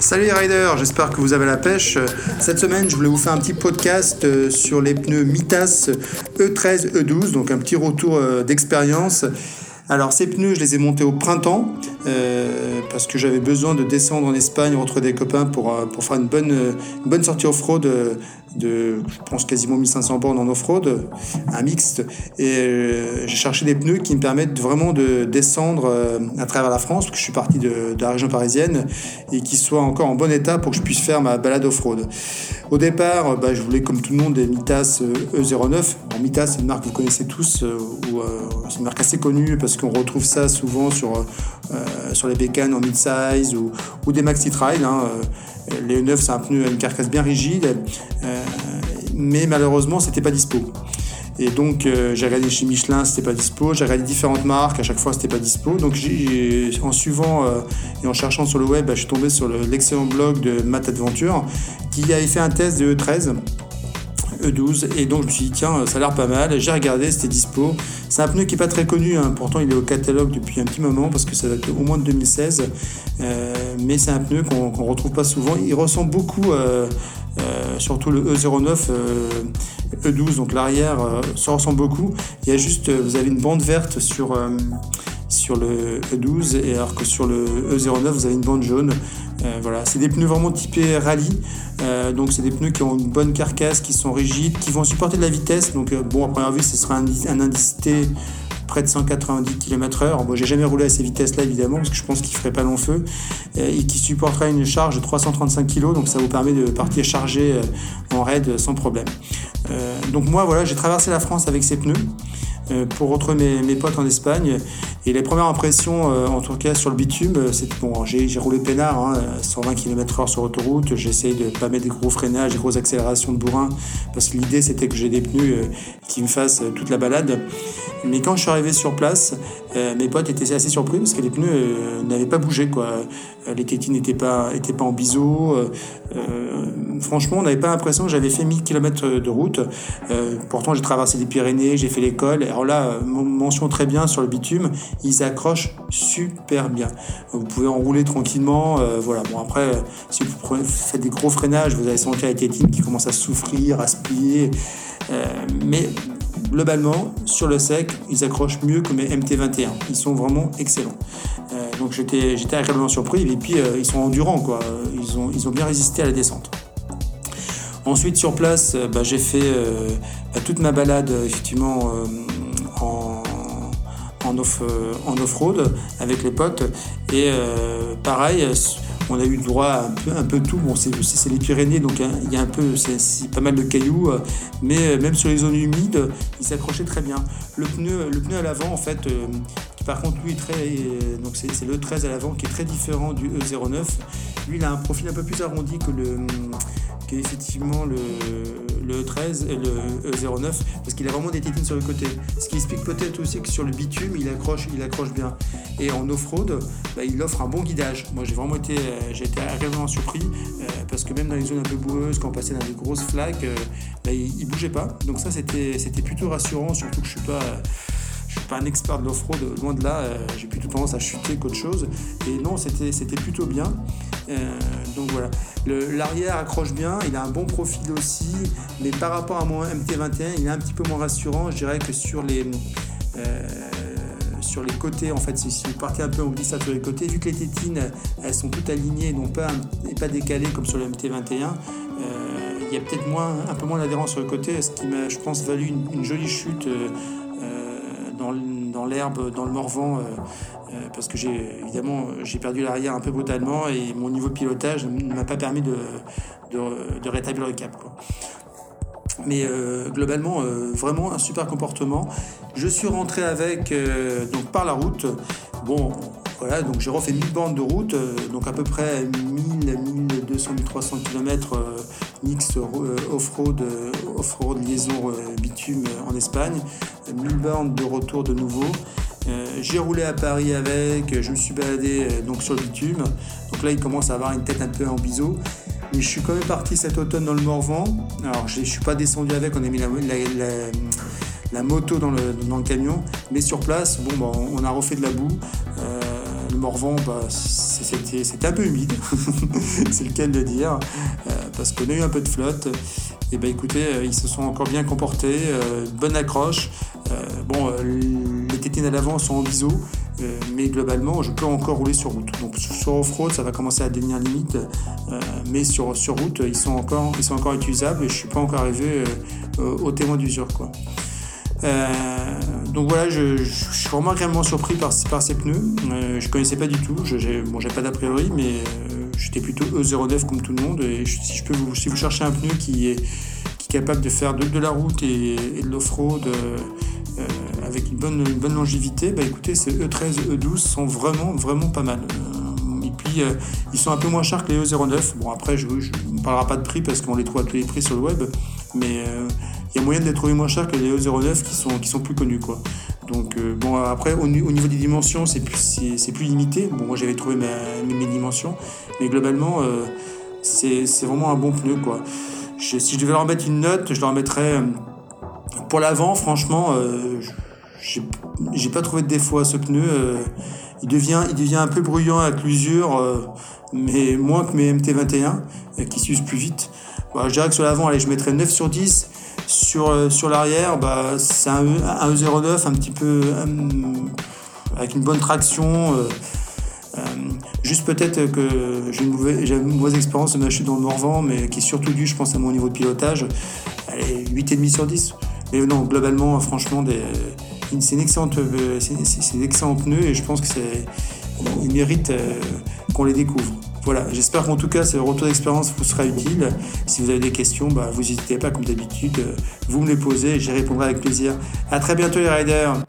Salut les riders, j'espère que vous avez la pêche. Cette semaine, je voulais vous faire un petit podcast euh, sur les pneus Mitas E13, E12, donc un petit retour euh, d'expérience. Alors ces pneus, je les ai montés au printemps euh, parce que j'avais besoin de descendre en Espagne, retrouver des copains pour, pour faire une bonne, une bonne sortie off-road de, je pense, quasiment 1500 bornes en off-road, un mixte. Et euh, j'ai cherché des pneus qui me permettent vraiment de descendre euh, à travers la France, parce que je suis parti de, la région parisienne, et qui soient encore en bon état pour que je puisse faire ma balade off-road. Au départ, bah, je voulais, comme tout le monde, des Mitas E09. Euh, e Mitas, c'est une marque que vous connaissez tous, ou, c'est une marque assez connue, parce qu'on retrouve ça souvent sur, sur les bécanes en mid-size ou, ou, des maxi trail. Hein, les E9, c'est un pneu à une carcasse bien rigide, euh, mais malheureusement, c'était pas dispo. Et donc, euh, j'ai regardé chez Michelin, c'était pas dispo. J'ai regardé différentes marques, à chaque fois, c'était pas dispo. Donc, en suivant euh, et en cherchant sur le web, bah, je suis tombé sur l'excellent blog de Matt Adventure qui avait fait un test de E13 E12 et donc je me suis dit tiens ça a l'air pas mal. J'ai regardé c'était dispo. C'est un pneu qui est pas très connu hein. pourtant il est au catalogue depuis un petit moment parce que ça date au moins de 2016 euh, mais c'est un pneu qu'on retrouve pas souvent. Il ressemble beaucoup euh, euh, surtout le E09 E12 donc l'arrière ça ressemble beaucoup. Il y a juste vous avez une bande verte sur sur le E12 et alors que sur le E09 vous avez une bande jaune euh, voilà, c'est des pneus vraiment typés rallye. Euh, donc c'est des pneus qui ont une bonne carcasse, qui sont rigides, qui vont supporter de la vitesse. Donc euh, bon, à première vue, ce sera un, un près de 190 km/h. Bon, j'ai jamais roulé à ces vitesses-là évidemment parce que je pense qu'il ferait pas long feu et qui supportera une charge de 335 kg. Donc ça vous permet de partir chargé en raid sans problème. donc moi voilà, j'ai traversé la France avec ces pneus. Euh, pour retrouver mes, potes en Espagne. Et les premières impressions, euh, en tout cas sur le bitume, euh, c'est bon, j'ai roulé peinard, hein, 120 km/h sur autoroute. J'ai essayé de pas mettre des gros freinages, des grosses accélérations de bourrin, parce que l'idée c'était que j'ai des pneus qui me fassent toute la balade. Mais quand je suis arrivé sur place, mes potes étaient assez surpris parce que les pneus n'avaient pas bougé. Les tétines n'étaient pas, étaient pas en biseau. Franchement, on n'avait pas l'impression que j'avais fait 1000 km de route. pourtant, j'ai traversé les Pyrénées, j'ai fait l'école alors là, euh, mention très bien sur le bitume, ils accrochent super bien. Vous pouvez enrouler tranquillement. Euh, voilà. Bon après, si vous faites des gros freinages, vous allez sentir la tétine qui commence à souffrir, à se plier. Euh, mais globalement, sur le sec, ils accrochent mieux que mes MT21. Ils sont vraiment excellents. donc j'étais, agréablement surpris. Et puis ils sont endurants, ils ont bien résisté à la descente. Ensuite, sur place, bah, j'ai fait bah, toute ma balade, effectivement, en, off, euh, off-road avec les potes. Et euh, pareil, on a eu droit à un peu, tout. Bon, c'est les Pyrénées, donc hein, il y a un peu, c'est pas mal de cailloux, mais même sur les zones humides, il s'accrochait très bien. Le pneu, le pneu à l'avant, en fait, euh, par contre lui donc c'est le 13 à l'avant qui est très différent du E09. Lui, il a un profil un peu plus arrondi que le effectivement le, le 13 et le 09 parce qu'il a vraiment des tétines sur le côté. Ce qui explique peut-être aussi que sur le bitume, il accroche, il accroche bien. Et en off-road, bah, il offre un bon guidage. Moi, j'ai vraiment été, euh, j'ai été agréablement surpris euh, parce que même dans les zones un peu boueuses, quand on passait dans des grosses flaques, euh, bah, il, il, bougeait pas. Donc ça, c'était, c'était plutôt rassurant, surtout que je suis pas je suis pas un expert de l'off-road, loin de là, j'ai plutôt tendance à chuter qu'autre chose. Et non, c'était, plutôt bien. Euh, donc voilà. L'arrière accroche bien, il a un bon profil aussi, mais par rapport à mon MT21, il est un petit peu moins rassurant. Je dirais que sur les, euh, sur les côtés, en fait, si, vous partez un peu en glissade sur les côtés, vu que les tétines, elles sont toutes alignées non pas, et pas décalées comme sur le MT21, euh, il y a peut-être un peu moins d'adhérence sur le côté, ce qui m'a, je pense, valu une, jolie chute dans, l'herbe, dans le Morvan, euh, parce que j'ai évidemment j'ai perdu l'arrière un peu brutalement et mon niveau de pilotage ne m'a pas permis de, de, rétablir le cap. Mais euh, globalement, euh, vraiment un super comportement. Je suis rentré avec donc par la route. Bon, voilà, donc j'ai refait 1000 bandes de route, donc à peu près 1000, 1200, 1300 km mix off-road, off-road liaison bitume en Espagne, 1000 bandes de retour de nouveau. Euh, j'ai roulé à Paris avec, je me suis baladé euh, donc sur le bitume. Donc là, il commence à avoir une tête un peu en biseau. Mais je suis quand même parti cet automne dans le Morvan. Alors, je ne suis pas descendu avec, on a mis la, moto dans le, camion. Mais sur place, bon, bah, on a refait de la boue. Euh, Morvan, bah, c'était un peu humide, c'est le cas de le dire, parce qu'on a eu un peu de flotte. Et ben écoutez, ils se sont encore bien comportés, bonne accroche. bon, les tétines à l'avant sont en biseau, mais globalement, je peux encore rouler sur route. Donc sur off-road, ça va commencer à devenir limite, mais sur, sur route, ils sont, encore, ils sont encore utilisables et je suis pas encore arrivé au témoin d'usure. Euh, donc voilà, je, suis vraiment agréablement surpris par, ces pneus. Euh, je ne connaissais pas du tout, je bon, pas d'a priori, mais euh, j'étais plutôt E09 comme tout le monde. Et si, je peux vous, si vous cherchez un pneu qui est, capable de faire de, la route et, de l'off-road avec une bonne, une bonne longévité, bah écoutez, ces E13, E12 sont vraiment, vraiment pas mal. et puis, ils sont un peu moins chers que les E09. Bon, après, je ne parlera pas de prix parce qu'on les trouve à tous les prix sur le web, mais il y a moyen de les trouver moins cher que les E09 qui sont, qui sont plus connus. Quoi. Donc, euh, bon, après, au, niveau des dimensions, c'est plus, c'est, plus limité. Bon, moi, j'avais trouvé mes, dimensions, mais globalement, euh, c'est, vraiment un bon pneu. Quoi. si je devais leur mettre une note, je leur mettrais. Euh, pour l'avant, franchement, j'ai, j'ai pas trouvé de défaut à ce pneu. il, devient, il devient un peu bruyant avec l'usure, mais moins que mes MT21 qui s'usent plus vite. Bah, je dirais que sur l'avant, allez, je mettrais 9 sur 10. Sur, euh, sur l'arrière, bah, c'est un, un, E09 un petit peu euh, avec une bonne traction. Euh, juste peut-être que j'ai une, mauvaise, une mauvaise expérience de chute dans le Morvan, mais qui est surtout dû, je pense, à mon niveau de pilotage. Allez, 8,5 sur 10. Mais non, globalement, franchement, c'est une excellente, c'est, excellent pneu et je pense que c'est, mérite qu'on les découvre. Voilà, j'espère qu'en tout cas, ce retour d'expérience vous sera utile. Si vous avez des questions, bah, vous n'hésitez pas, comme d'habitude, vous me les posez et j'y répondrai avec plaisir. À très bientôt les riders